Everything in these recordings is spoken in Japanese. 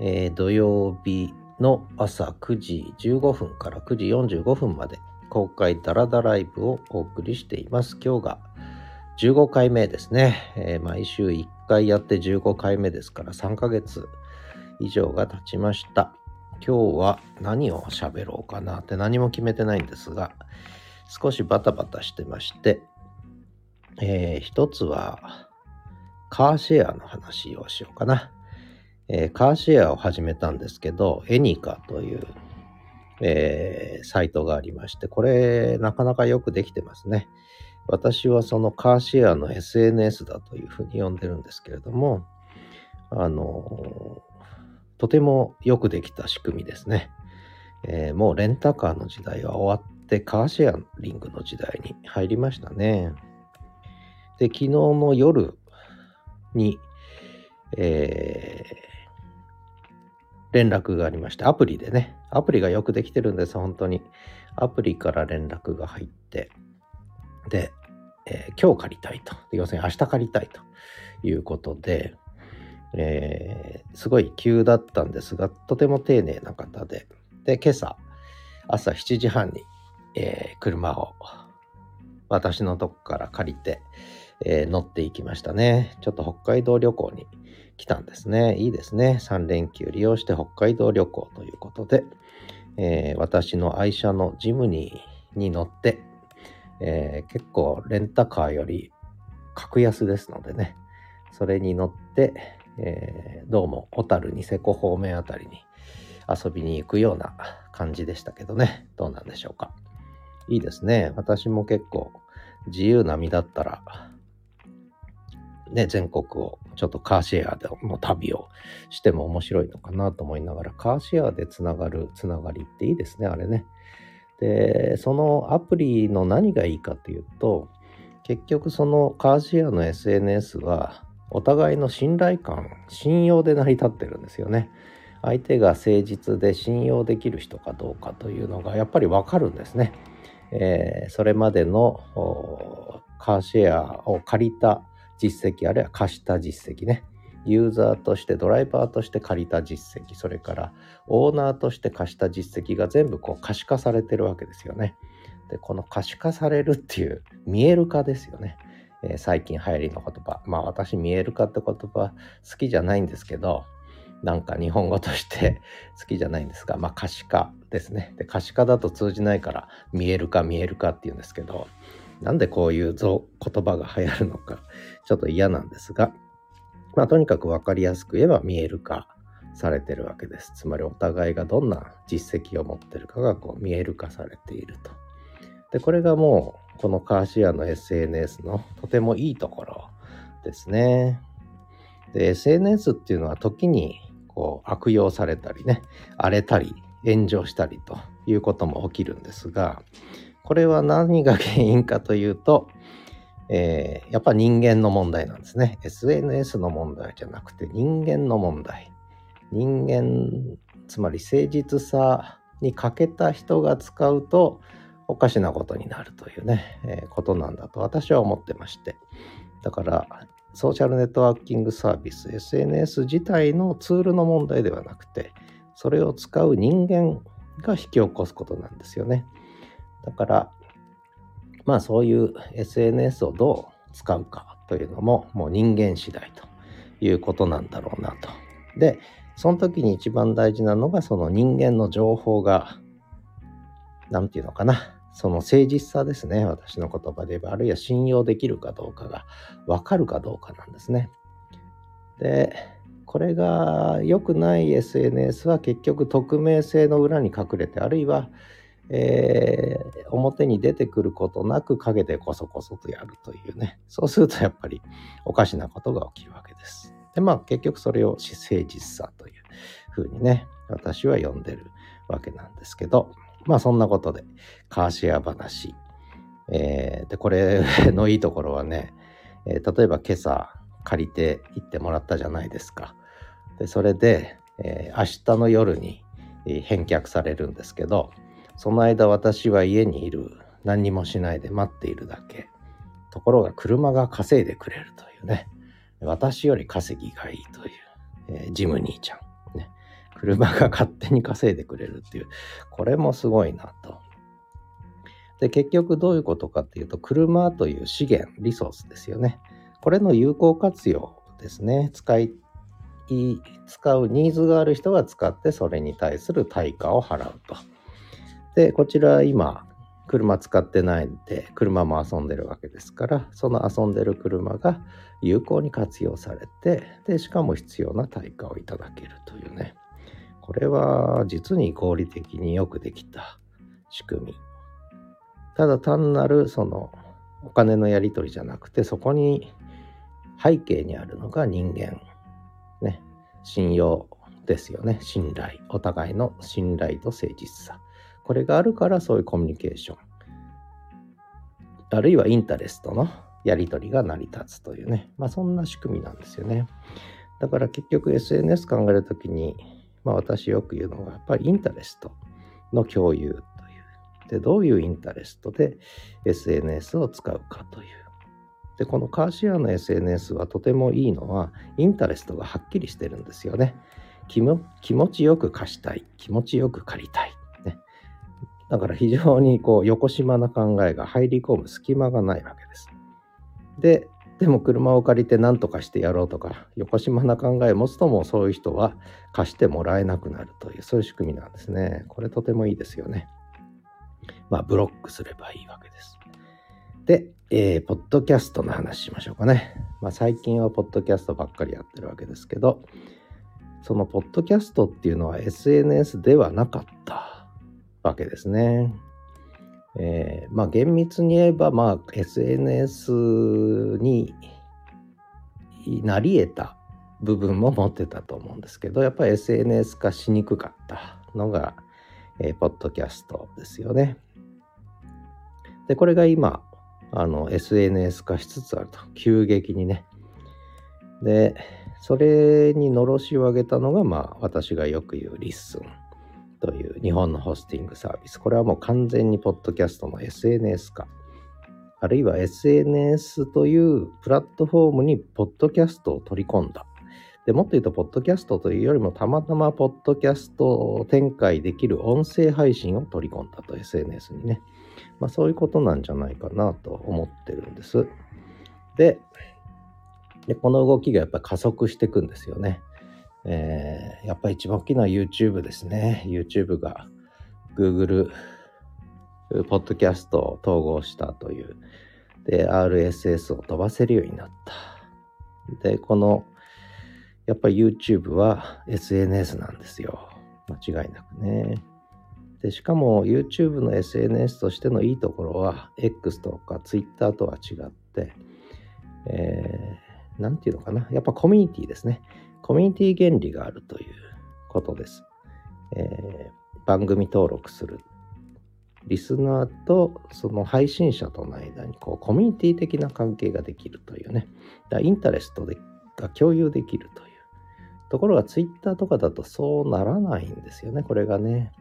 えー、土曜日の朝9時15分から9時45分まで公開ダラダライブをお送りしています。今日が15回目ですね。えー、毎週1回やって15回目ですから3ヶ月以上が経ちました。今日は何を喋ろうかなって何も決めてないんですが、少しバタバタしてまして、えー、一つはカーシェアの話をしようかな。えー、カーシェアを始めたんですけど、エニカという、えー、サイトがありまして、これなかなかよくできてますね。私はそのカーシェアの SNS だというふうに呼んでるんですけれども、あのとてもよくできた仕組みですね。えー、もうレンタカーの時代は終わってカーシェアリングの時代に入りましたね。で、昨日の夜に、えー、連絡がありまして、アプリでね、アプリがよくできてるんです、本当に。アプリから連絡が入って、で、えー、今日借りたいと。要するに明日借りたいということで、えー、すごい急だったんですが、とても丁寧な方で、で、今朝、朝7時半に、えー、車を私のとこから借りて、え、乗っていきましたね。ちょっと北海道旅行に来たんですね。いいですね。3連休利用して北海道旅行ということで、えー、私の愛車のジムニーに乗って、えー、結構レンタカーより格安ですのでね、それに乗って、えー、どうも小樽ニセコ方面あたりに遊びに行くような感じでしたけどね、どうなんでしょうか。いいですね。私も結構自由な身だったらね、全国をちょっとカーシェアでの旅をしても面白いのかなと思いながら、カーシェアでつながるつながりっていいですね、あれね。で、そのアプリの何がいいかというと、結局そのカーシェアの SNS はお互いの信頼感、信用で成り立ってるんですよね。相手が誠実で信用できる人かどうかというのがやっぱりわかるんですね。えー、それまでのカーシェアを借りた実績あるいは貸した実績ねユーザーとしてドライバーとして借りた実績それからオーナーとして貸した実績が全部こう可視化されてるわけですよね。でこの可視化されるっていう見える化ですよね。えー、最近流行りの言葉まあ私見える化って言葉好きじゃないんですけどなんか日本語として 好きじゃないんですがまあ可視化ですね。で可視化だと通じないから見える化見える化っていうんですけどなんでこういう言葉が流行るのか、ちょっと嫌なんですが、まあとにかく分かりやすく言えば見える化されてるわけです。つまりお互いがどんな実績を持ってるかがこう見える化されていると。で、これがもうこのカーシェアの SNS のとてもいいところですね。で、SNS っていうのは時にこう悪用されたりね、荒れたり炎上したりということも起きるんですが、これは何が原因かというと、えー、やっぱ人間の問題なんですね。SNS の問題じゃなくて人間の問題。人間、つまり誠実さに欠けた人が使うとおかしなことになるというね、えー、ことなんだと私は思ってまして。だからソーシャルネットワーキングサービス、SNS 自体のツールの問題ではなくて、それを使う人間が引き起こすことなんですよね。だから、まあそういう SNS をどう使うかというのももう人間次第ということなんだろうなと。で、その時に一番大事なのがその人間の情報が、なんていうのかな、その誠実さですね。私の言葉で言えば、あるいは信用できるかどうかがわかるかどうかなんですね。で、これが良くない SNS は結局匿名性の裏に隠れて、あるいはえー、表に出てくることなく陰でこそこそとやるというね。そうするとやっぱりおかしなことが起きるわけです。で、まあ結局それを誠実さというふうにね、私は呼んでるわけなんですけど、まあそんなことで、カーシェア話。えー、で、これのいいところはね、えー、例えば今朝借りて行ってもらったじゃないですか。で、それで、えー、明日の夜に返却されるんですけど、その間私は家にいる。何にもしないで待っているだけ。ところが車が稼いでくれるというね。私より稼ぎがいいという、えー、ジム兄ちゃん。ね。車が勝手に稼いでくれるっていう、これもすごいなと。で、結局どういうことかっていうと、車という資源、リソースですよね。これの有効活用ですね。使い、使うニーズがある人が使ってそれに対する対価を払うと。で、こちら今、車使ってないんで、車も遊んでるわけですから、その遊んでる車が有効に活用されて、で、しかも必要な対価をいただけるというね。これは実に合理的によくできた仕組み。ただ単なるそのお金のやり取りじゃなくて、そこに背景にあるのが人間。ね。信用ですよね。信頼。お互いの信頼と誠実さ。これがあるからそういうコミュニケーション。あるいはインタレストのやり取りが成り立つというね。まあそんな仕組みなんですよね。だから結局 SNS 考えるときにまあ私よく言うのが、やっぱりインタレストの共有という。で、どういうインタレストで SNS を使うかという。で、このカーシェアの SNS はとてもいいのは、インタレストがはっきりしてるんですよね。気も気持ちよく貸したい。気持ちよく借りたい。だから非常にこう、横島な考えが入り込む隙間がないわけです。で、でも車を借りて何とかしてやろうとか、横島な考えを持つともそういう人は貸してもらえなくなるという、そういう仕組みなんですね。これとてもいいですよね。まあ、ブロックすればいいわけです。で、えー、ポッドキャストの話しましょうかね。まあ、最近はポッドキャストばっかりやってるわけですけど、そのポッドキャストっていうのは SNS ではなかったわけですね。えー、まあ厳密に言えば、まあ SNS になり得た部分も持ってたと思うんですけど、やっぱり SNS 化しにくかったのが、えー、ポッドキャストですよね。で、これが今、あの、SNS 化しつつあると。急激にね。で、それにのろしを上げたのが、まあ、私がよく言う LISTEN という日本のホスティングサービス。これはもう完全にポッドキャストの SNS 化。あるいは SNS というプラットフォームにポッドキャストを取り込んだ。でもっと言うと、ポッドキャストというよりも、たまたまポッドキャストを展開できる音声配信を取り込んだと、SNS にね。まあそういうことなんじゃないかなと思ってるんです。で、でこの動きがやっぱ加速していくんですよね。えー、やっぱり一番大きいのは YouTube ですね。YouTube が Google ポッドキャストを統合したという。で、RSS を飛ばせるようになった。で、この、やっぱり YouTube は SNS なんですよ。間違いなくね。で、しかも YouTube の SNS としてのいいところは、X とか Twitter とは違って、えー、なんていうのかな。やっぱコミュニティですね。コミュニティ原理があるということです。えー、番組登録する。リスナーとその配信者との間にこうコミュニティ的な関係ができるというね。だインタレストでが共有できるという。ところがツイッターとかだとそうならないんですよね。これがね。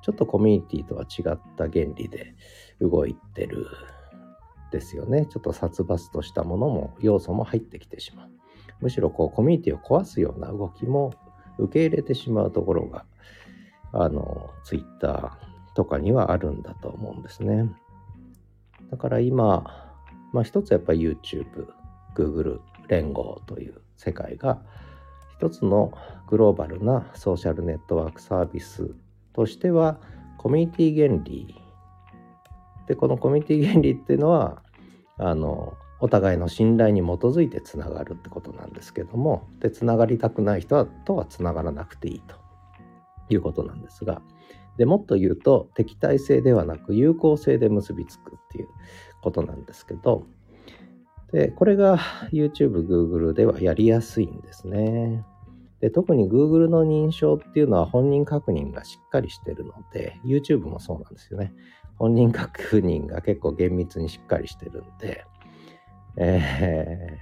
ちょっとコミュニティとは違った原理で動いてるですよね。ちょっと殺伐としたものも要素も入ってきてしまう。むしろこうコミュニティを壊すような動きも受け入れてしまうところが、あの、ツイッターとかにはあるんだと思うんですね。だから今、まあ一つやっぱり YouTube、Google 連合という世界が一つのグローバルなソーシャルネットワークサービスとしてはコミュニティ原理でこのコミュニティ原理っていうのはあのお互いの信頼に基づいてつながるってことなんですけどもでつながりたくない人はとはつながらなくていいということなんですがでもっと言うと敵対性ではなく有効性で結びつくっていうことなんですけどでこれが YouTube、Google ではやりやすいんですね。で特に Google の認証っていうのは本人確認がしっかりしてるので YouTube もそうなんですよね。本人確認が結構厳密にしっかりしてるんでえ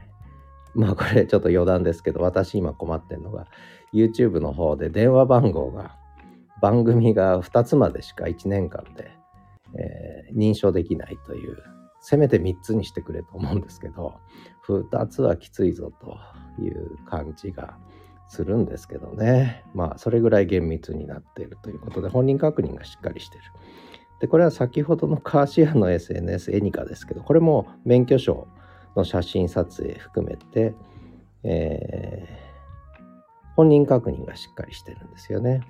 ー、まあこれちょっと余談ですけど、私今困ってるのが、YouTube の方で電話番号が、番組が2つまでしか1年間で、えー、認証できないという、せめて3つにしてくれと思うんですけど、2つはきついぞという感じがするんですけどね。まあ、それぐらい厳密になっているということで、本人確認がしっかりしてる。で、これは先ほどのカーシアの SNS エニカですけど、これも免許証の写真撮影含めて、えー、本人確認がしっかりしてるんですよね。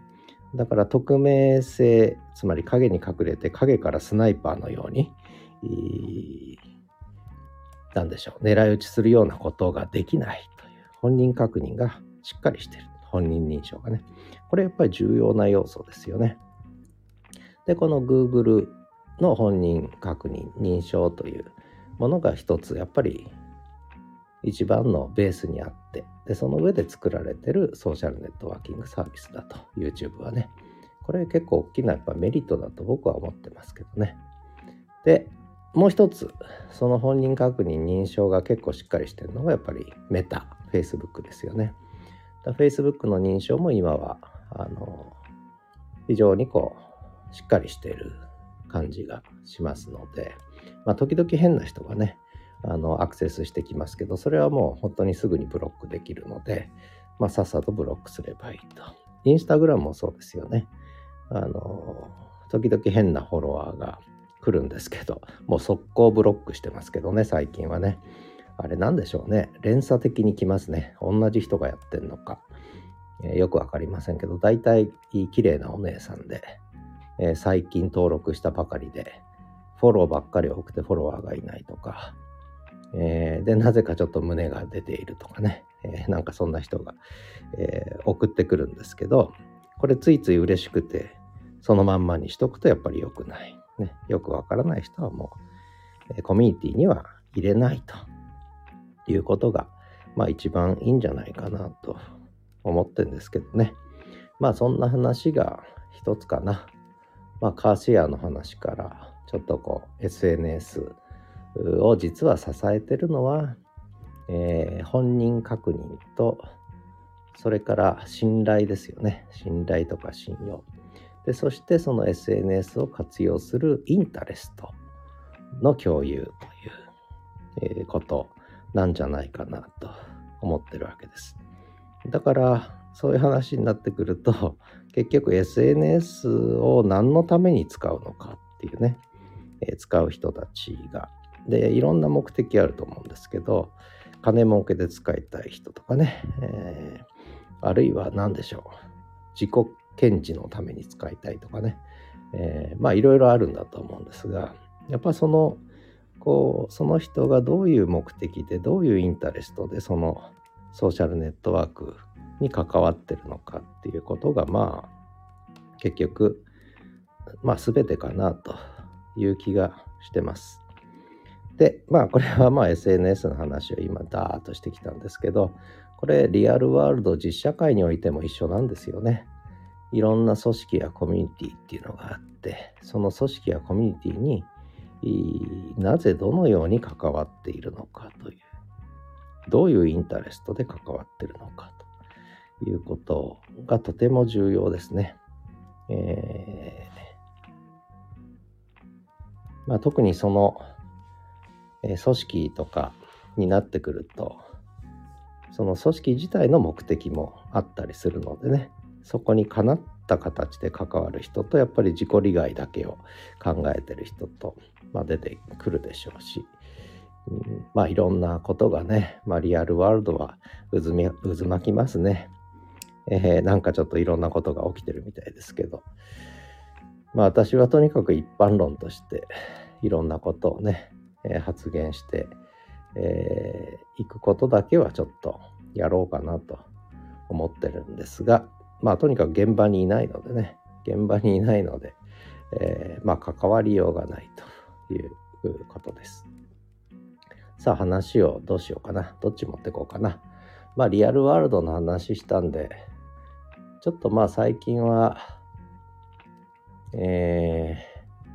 だから匿名性、つまり影に隠れて影からスナイパーのように、なんでしょう、狙い撃ちするようなことができないという本人確認がしっかりしてる。本人認証がね。これやっぱり重要な要素ですよね。で、この Google の本人確認、認証というものが一つやっぱり一番のベースにあってでその上で作られてるソーシャルネットワーキングサービスだと YouTube はね。これ結構大きなやっぱメリットだと僕は思ってますけどね。でもう一つその本人確認認証が結構しっかりしてるのがやっぱりメタ Facebook ですよね。だ Facebook の認証も今はあの非常にこうしっかりしている感じがしますので、まあ、時々変な人がねあのアクセスしてきますけどそれはもう本当にすぐにブロックできるので、まあ、さっさとブロックすればいいと。インスタグラムもそうですよね。あの時々変なフォロワーが来るんですけどもう速攻ブロックしてますけどね最近はねあれなんでしょうね連鎖的に来ますね同じ人がやってんのか、えー、よくわかりませんけど大体綺麗なお姉さんで、えー、最近登録したばかりでフォローばっかり多くてフォロワーがいないとかえー、で、なぜかちょっと胸が出ているとかね、えー、なんかそんな人が、えー、送ってくるんですけど、これついつい嬉しくて、そのまんまにしとくとやっぱり良くない。ね、よくわからない人はもう、えコミュニティには入れないということが、まあ一番いいんじゃないかなと思ってるんですけどね。まあそんな話が一つかな。まあカーシェアの話からちょっとこう SNS を実は支えてるのは、えー、本人確認とそれから信頼ですよね。信頼とか信用。でそしてその SNS を活用するインタレストの共有という、えー、ことなんじゃないかなと思ってるわけです。だからそういう話になってくると結局 SNS を何のために使うのかっていうね、え、使う人たちが。でいろんな目的あると思うんですけど金儲けで使いたい人とかね、えー、あるいは何でしょう自己検事のために使いたいとかね、えー、まあいろいろあるんだと思うんですがやっぱそのこうその人がどういう目的でどういうインタレストでそのソーシャルネットワークに関わってるのかっていうことがまあ結局まあ全てかなという気がしてます。で、まあこれはまあ SNS の話を今ダーッとしてきたんですけど、これリアルワールド実社会においても一緒なんですよね。いろんな組織やコミュニティっていうのがあって、その組織やコミュニティになぜどのように関わっているのかという、どういうインタレストで関わってるのかということがとても重要ですね。えーまあ、特にそのえ組織とかになってくるとその組織自体の目的もあったりするのでねそこにかなった形で関わる人とやっぱり自己利害だけを考えてる人と、まあ、出てくるでしょうし、うん、まあいろんなことがね、まあ、リアルワールドは渦み渦巻きますね、えー、なんかちょっといろんなことが起きてるみたいですけど。まあ私はとにかく一般論としていろんなことをねえ発言してい、えー、くことだけはちょっとやろうかなと思ってるんですがまあとにかく現場にいないのでね現場にいないので、えー、まあ関わりようがないということです。さあ話をどうしようかなどっち持ってこうかな。まあリアルワールドの話したんでちょっとまあ最近はえー、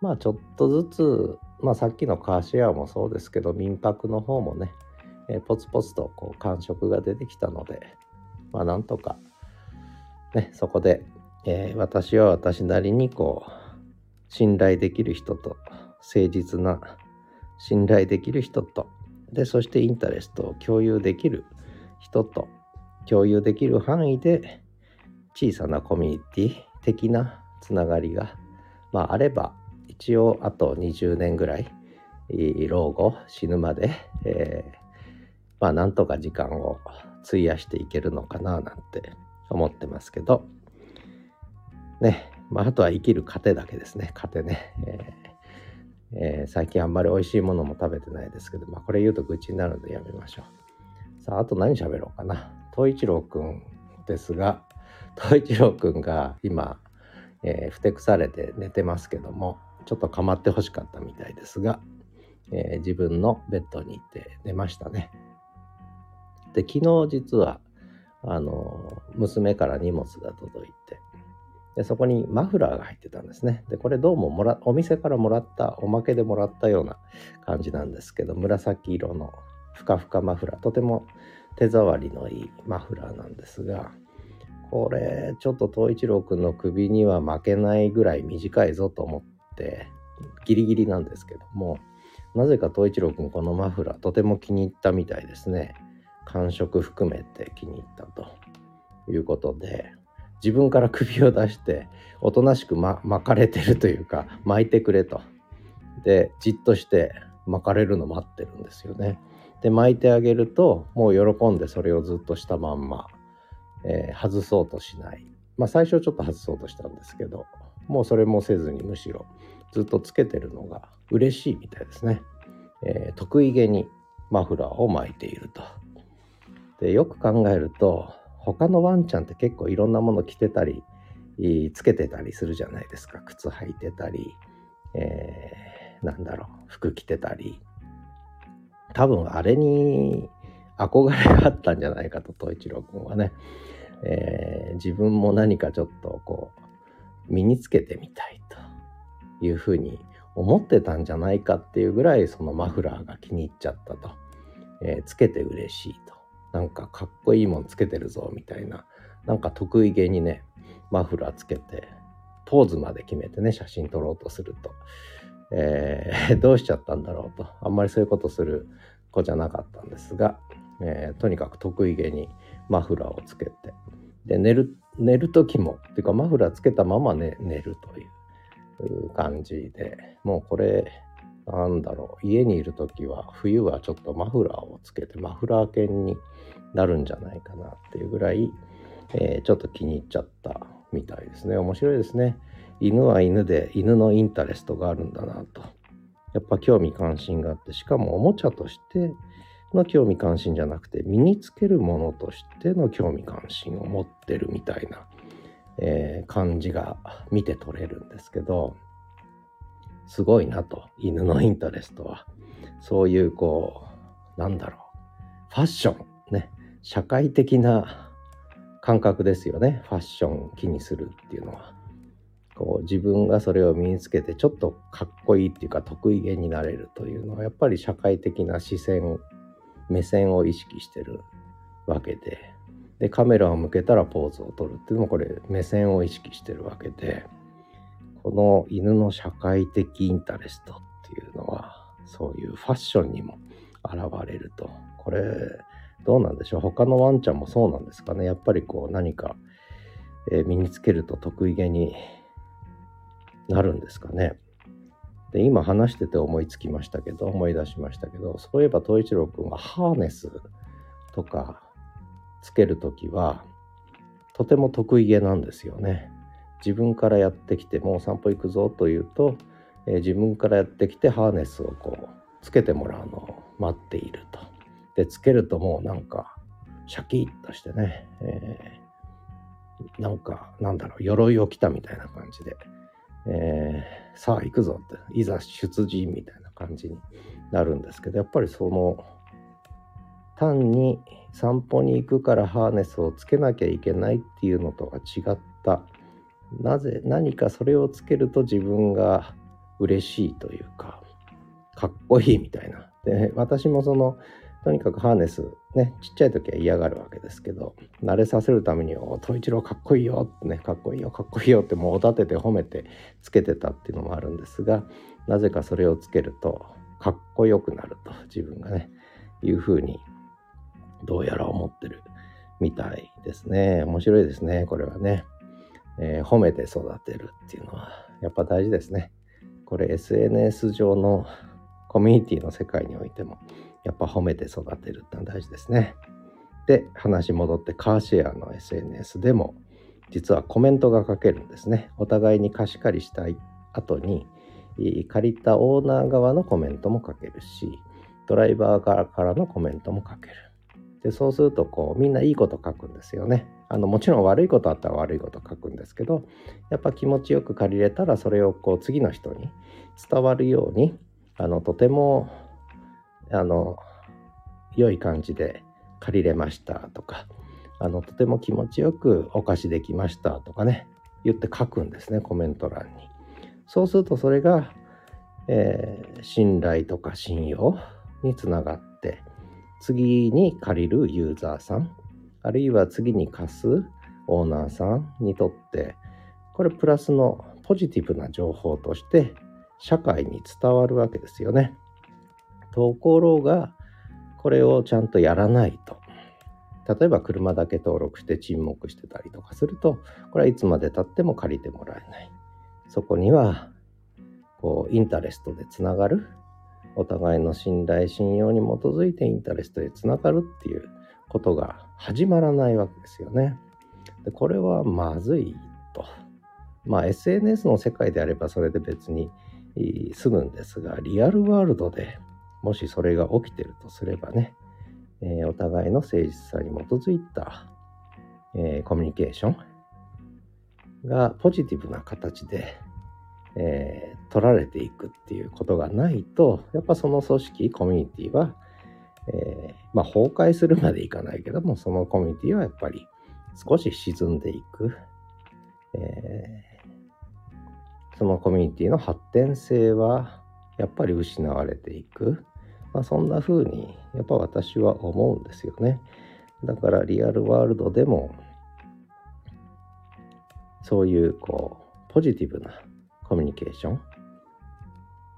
まあちょっとずつまあ、さっきのカーシェアもそうですけど民泊の方もね、えー、ポツポツとこう感触が出てきたのでまあなんとかねそこで、えー、私は私なりにこう信頼できる人と誠実な信頼できる人とでそしてインタレストを共有できる人と共有できる範囲で小さなコミュニティ的なつながりが、まあ、あれば一応あと20年ぐらい老後死ぬまで、えー、まあなんとか時間を費やしていけるのかななんて思ってますけど。ねまああとは生きる糧だけですね糧ね、えーえー、最近あんまり美味しいものも食べてないですけどまあこれ言うと愚痴になるのでやめましょう。さああと何喋ろうかな。東一郎くんですが東一郎くんが今、えー、ふてくされて寝てますけどもちょっと構ってほしかったみたいですが、えー、自分のベッドに行って寝ましたね。で、昨日実は、あの、娘から荷物が届いて、でそこにマフラーが入ってたんですね。で、これどうももら、お店からもらった、おまけでもらったような感じなんですけど、紫色のふかふかマフラー、とても手触りのいいマフラーなんですが、これ、ちょっと東一郎くんの首には負けないぐらい短いぞと思って、ギリギリなんですけども、なぜか東一郎くんこのマフラーとても気に入ったみたいですね。感触含めて気に入ったと。いうことで自分から首を出しておとなしく、ま、巻かれてるというか巻いてくれと。でじっとして巻かれるの待ってるんですよね。で巻いてあげるともう喜んでそれをずっとしたまんま、えー、外そうとしない。まあ最初ちょっと外そうとしたんですけどもうそれもせずにむしろずっとつけてるのが嬉しいみたいですね、えー、得意げにマフラーを巻いていると。でよく考えると他のワンちゃんって結構いろんなもの着てたりつけてたりするじゃないですか。靴履いてたり、えー、なんだろう服着てたり。多分あれに憧れがあったんじゃないかと東一郎君はね、えー、自分も何かちょっとこう身につけてみたいというふうに思ってたんじゃないかっていうぐらいそのマフラーが気に入っちゃったと、えー、つけて嬉しいと。なんかかっこいいもんつけてるぞみたいな。なんか得意げにねマフラーつけてポーズまで決めてね写真撮ろうとすると、えー、どうしちゃったんだろうと。あんまりそういうことする子じゃなかったんですが、えー、とにかく得意げにマフラーをつけて。で寝る寝る時もっていうかマフラーつけたまま、ね、寝るという感じで。もうこれなんだろう家にいる時は冬はちょっとマフラーをつけてマフラー犬になるんじゃないかなっていうぐらい、えー、ちょっと気に入っちゃったみたいですね。面白いですね。犬は犬で犬のインタレストがあるんだなと。やっぱ興味関心があってしかもおもちゃとしての興味関心じゃなくて身につけるものとしての興味関心を持ってるみたいな、えー、感じが見て取れるんですけどすごいなと犬のインタレストは。そういうこうなんだろうファッションね社会的な感覚ですよね。ファッション気にするっていうのは。こう自分がそれを身につけてちょっとかっこいいっていうか得意げになれるというのはやっぱり社会的な視線目線を意識してるわけで。でカメラを向けたらポーズを取るっていうのもこれ目線を意識してるわけで。この犬の社会的インタレストっていうのはそういうファッションにも現れると。これどうなんでしょう？他のワンちゃんもそうなんですかね？やっぱりこう何か、え、身につけると得意げになるんですかね？で今話してて思いつきましたけど思い出しましたけどそういえば東一郎くんはハーネスとかつける時はとても得意げなんですよね。自分からやってきてもう散歩行くぞというと、えー、自分からやってきてハーネスをこうつけてもらうのを待っていると。でつけるともうなんかシャキッとしてね、えー、なんかなんだろう鎧を着たみたいな感じで、えー、さあ行くぞっていざ出陣みたいな感じになるんですけどやっぱりその単に散歩に行くからハーネスをつけなきゃいけないっていうのとは違った。なぜ何かそれをつけると自分が嬉しいというかかっこいいみたいな。で私もそのとにかくハーネスねちっちゃい時は嫌がるわけですけど慣れさせるために「お統一郎かっこいいよ」ってね「かっこいいよかっこいいよ」ってもうお立てて褒めてつけてたっていうのもあるんですがなぜかそれをつけるとかっこよくなると自分がねいうふうにどうやら思ってるみたいですね。面白いですね、これはね。えー、褒めて育てるっていうのは、やっぱ大事ですね。これ SNS 上のコミュニティの世界においても、やっぱ褒めて育てるってのは大事ですね。で、話戻ってカーシェアの SNS でも、実はコメントが書けるんですね。お互いに貸し借りしたい後に、借りたオーナー側のコメントも書けるし、ドライバー側からのコメントも書ける。でそうするとこうみんないいこと書くんですよね。あのもちろん悪いことあったら悪いこと書くんですけどやっぱ気持ちよく借りれたらそれをこう次の人に伝わるようにあのとてもあの良い感じで借りれましたとかあのとても気持ちよくお貸しできましたとかね言って書くんですねコメント欄に。そうするとそれが、えー、信頼とか信用につながって次に借りるユーザーさんあるいは次に貸すオーナーさんにとってこれプラスのポジティブな情報として社会に伝わるわけですよね。ところがこれをちゃんとやらないと例えば車だけ登録して沈黙してたりとかするとこれはいつまでたっても借りてもらえないそこにはこうインタレストでつながるお互いの信頼信用に基づいてインタレストでつながるっていうことが始まらないわけですよね。でこれはまずいと。まあ SNS の世界であればそれで別に済むんですがリアルワールドでもしそれが起きてるとすればね、えー、お互いの誠実さに基づいた、えー、コミュニケーションがポジティブな形でえー、取られていくっていうことがないとやっぱその組織コミュニティは、え、まあ、崩壊するまでいかないけどもそのコミュニティはやっぱり少し沈んでいく、え、そのコミュニティの発展性はやっぱり失われていく、まあ、そんな風にやっぱ私は思うんですよねだからリアルワールドでもそういうこうポジティブなコミュニケーション、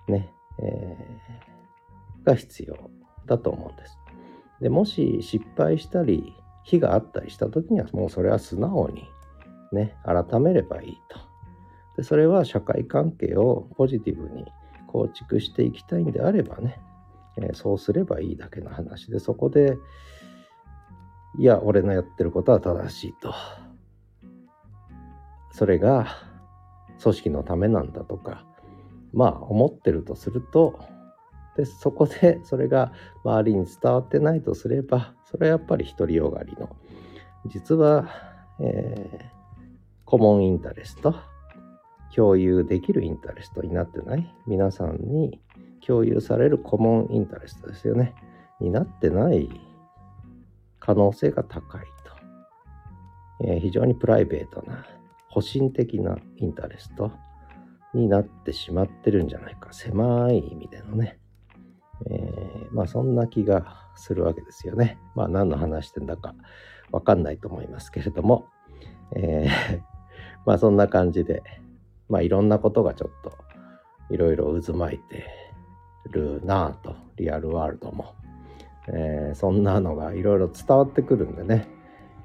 ね、えー、が必要だと思うんです。で、もし失敗したり、非があったりした時には、もうそれは素直にね、改めればいいと。で、それは社会関係をポジティブに構築していきたいんであればね、えー、そうすればいいだけの話で、そこで、いや、俺のやってることは正しいと。それが組織のためなんだとかまあ思ってるとするとでそこでそれが周りに伝わってないとすればそれはやっぱり独りよがりの実は、えー、コモンインタレスト共有できるインタレストになってない皆さんに共有されるコモンインタレストですよね。になってない可能性が高いと、えー、非常にプライベートな保身的なインタレストになってしまってるんじゃないか。狭い意味でのね、えー、まあそんな気がするわけですよね。まあ何の話してんだかわかんないと思いますけれども、えー、まあそんな感じでまあいろんなことがちょっといろいろ渦巻いてるなぁとリアルワールドも、えー、そんなのがいろいろ伝わってくるんでね、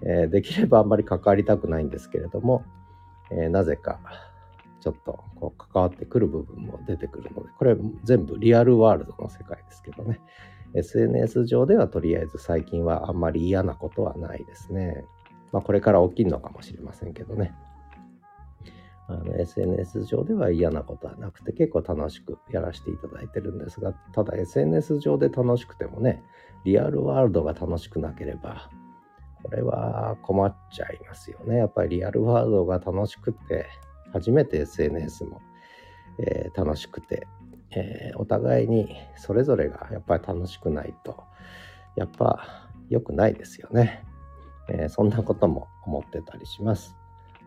えー、できればあんまり関わりたくないんですけれども、えー、なぜかちょっとこう関わってくる部分も出てくるので、これ全部リアルワールドの世界ですけどね。SNS 上ではとりあえず最近はあんまり嫌なことはないですね。まあこれから起きるのかもしれませんけどね。あの SNS 上では嫌なことはなくて結構楽しくやらせていただいてるんですが、ただ SNS 上で楽しくてもね、リアルワールドが楽しくなければ、これは困っちゃいますよね。やっぱりリアルワールドが楽しくて、初めて SNS も、えー、楽しくて、えー、お互いにそれぞれがやっぱり楽しくないと、やっぱ良くないですよね。えー、そんなことも思ってたりします。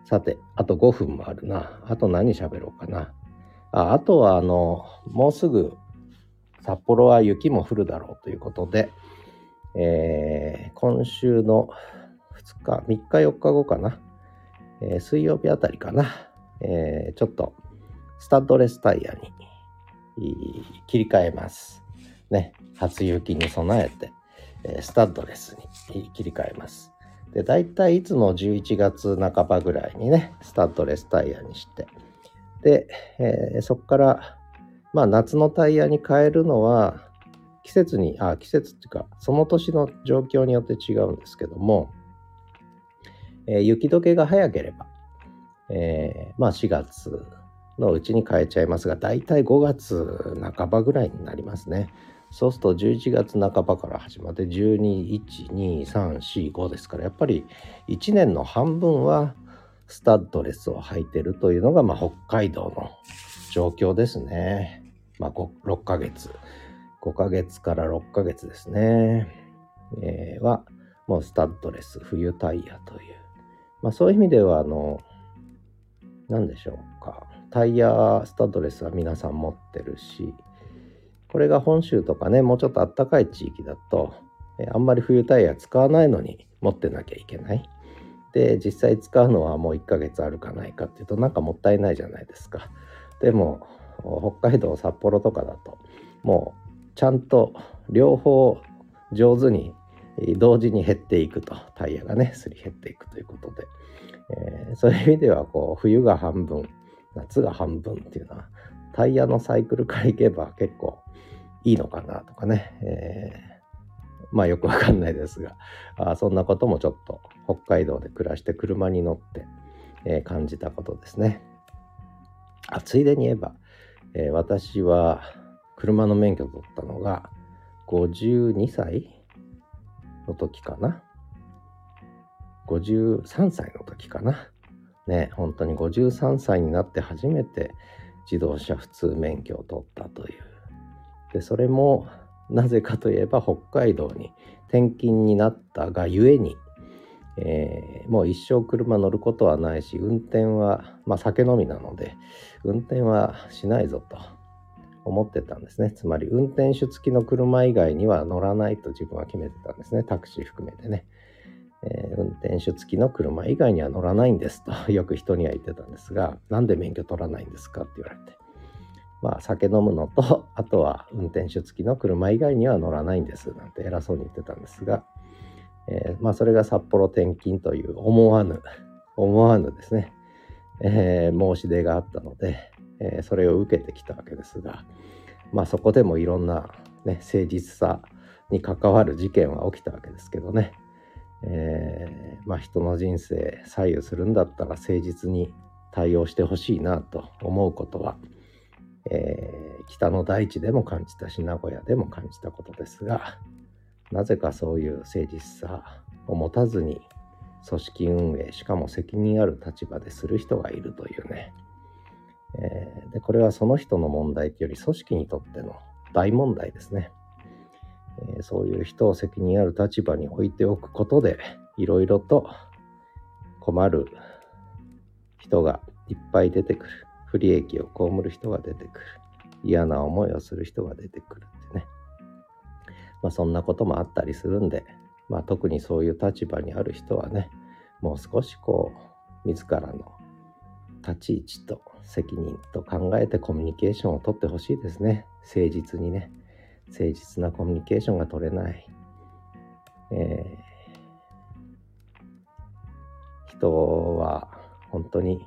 さて、あと5分もあるな。あと何喋ろうかな。ああとは、あの、もうすぐ札幌は雪も降るだろうということで、えー、今週の2日、3日、4日後かな、えー、水曜日あたりかな、えー、ちょっとスタッドレスタイヤに切り替えます。ね、初雪に備えて、スタッドレスに切り替えます。で大体いつも11月半ばぐらいにねスタッドレスタイヤにしてで、えー、そこからまあ夏のタイヤに変えるのは季節にあ季節っていうかその年の状況によって違うんですけども、えー、雪解けが早ければ、えー、まあ4月のうちに変えちゃいますが大体5月半ばぐらいになりますね。そうすると11月半ばから始まって121234ですからやっぱり1年の半分はスタッドレスを履いてるというのが、まあ、北海道の状況ですね。まあ、6ヶ月。5ヶ月から6ヶ月ですね。えー、は、もうスタッドレス、冬タイヤという。まあ、そういう意味では、あの、何でしょうか。タイヤスタッドレスは皆さん持ってるし、これが本州とかね、もうちょっとあったかい地域だと、あんまり冬タイヤ使わないのに持ってなきゃいけない。で、実際使うのはもう1ヶ月あるかないかっていうとなんかもったいないじゃないですか。でも、北海道、札幌とかだと、もうちゃんと両方上手に同時に減っていくと、タイヤがね、すり減っていくということで、えー、そういう意味ではこう冬が半分、夏が半分っていうのは、タイヤのサイクルからいけば結構いいのかなとかね、えー、まあよくわかんないですがあそんなこともちょっと北海道で暮らして車に乗って、えー、感じたことですね。あついでに言えば、えー、私は車の免許を取ったのが52歳の時かな。53歳の時かな。ね、本当に53歳になって初めて自動車普通免許を取ったというでそれもなぜかといえば北海道に転勤になったがゆえに、えー、もう一生車乗ることはないし運転は、まあ、酒飲みなので運転はしないぞと思ってたんですね。つまり運転手付きの車以外には乗らないと自分は決めてたんですね。タクシー含めてね、えー、運転手付きの車以外には乗らないんですと。よく人には言ってたんですがなんで免許取らないんですかって言われて。まあ、酒飲むのと、あとは運転手付きの車以外には乗らないんです、なんて偉そうに言ってたんですが、えー、まあ、それが札幌転勤という思わぬ、思わぬですね、えー、申し出があったので、えー、それを受けてきたわけですが、まあ、そこでもいろんな、ね、誠実さに関わる事件は起きたわけですけどね、えまあ、人の人生左右するんだったら誠実に対応してほしいなと思うことは、えー、北の大地でも感じたし名古屋でも感じたことですがなぜかそういう誠実さを持たずに組織運営しかも責任ある立場でする人がいるというね、えー、でこれはその人の問題というより組織にとっての大問題ですね、えー、そういう人を責任ある立場に置いておくことでいろいろと困る人がいっぱい出てくる。不利益を被る人が出てくる。嫌な思いをする人が出てくるってね。まあそんなこともあったりするんで、まあ特にそういう立場にある人はね、もう少しこう、自らの立ち位置と責任と考えてコミュニケーションをとってほしいですね。誠実にね。誠実なコミュニケーションが取れない。えー、人は本当に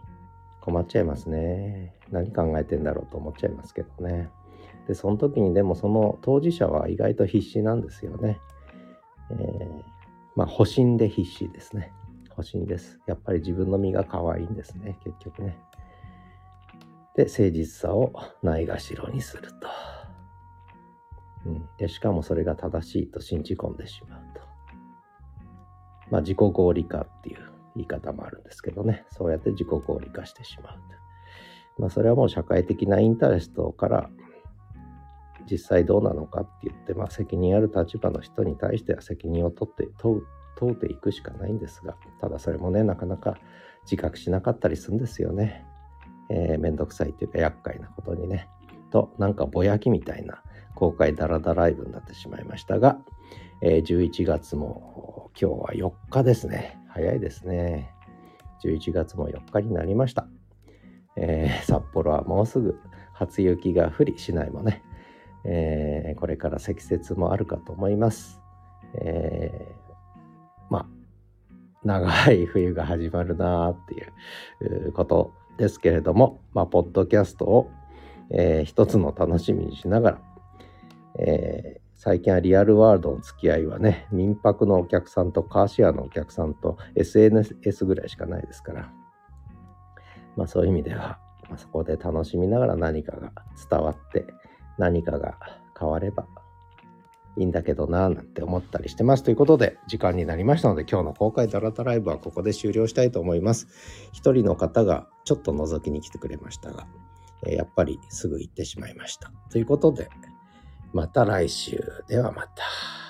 困っちゃいますね。何考えてんだろうと思っちゃいますけどね。で、その時にでもその当事者は意外と必死なんですよね。えー、まあ、保身で必死ですね。保身です。やっぱり自分の身が可愛いんですね、結局ね。で、誠実さをないがしろにすると。うん、でしかもそれが正しいと信じ込んでしまうと。まあ、自己合理化っていう言い方もあるんですけどね、そうやって自己合理化してしまうまあ、それはもう社会的なインタレストから実際どうなのかって言って、まあ、責任ある立場の人に対しては責任を取って問う問うていくしかないんですが、ただそれもね、なかなか自覚しなかったりするんですよね。えー、めんどくさいというか厄介なことにね。と、なんかぼやきみたいな公開ダラダライブになってしまいましたが、えー、11月も今日は4日ですね。早いですね。11月も4日になりました。えー、札幌はもうすぐ初雪が降り、市内もね、えー、これから積雪もあるかと思います。えー、まあ、長い冬が始まるなーっていうことですけれども、まあ、ポッドキャストを、えー、一つの楽しみにしながら、え、最近はリアルワールドの付き合いはね、民泊のお客さんとカーシェアのお客さんと SNS ぐらいしかないですから、まあそういう意味では、まあ、そこで楽しみながら何かが伝わって何かが変わればいいんだけどなぁなんて思ったりしてます。ということで時間になりましたので今日の公開ダラタライブはここで終了したいと思います。一人の方がちょっと覗きに来てくれましたが、やっぱりすぐ行ってしまいました。ということでまた来週ではまた。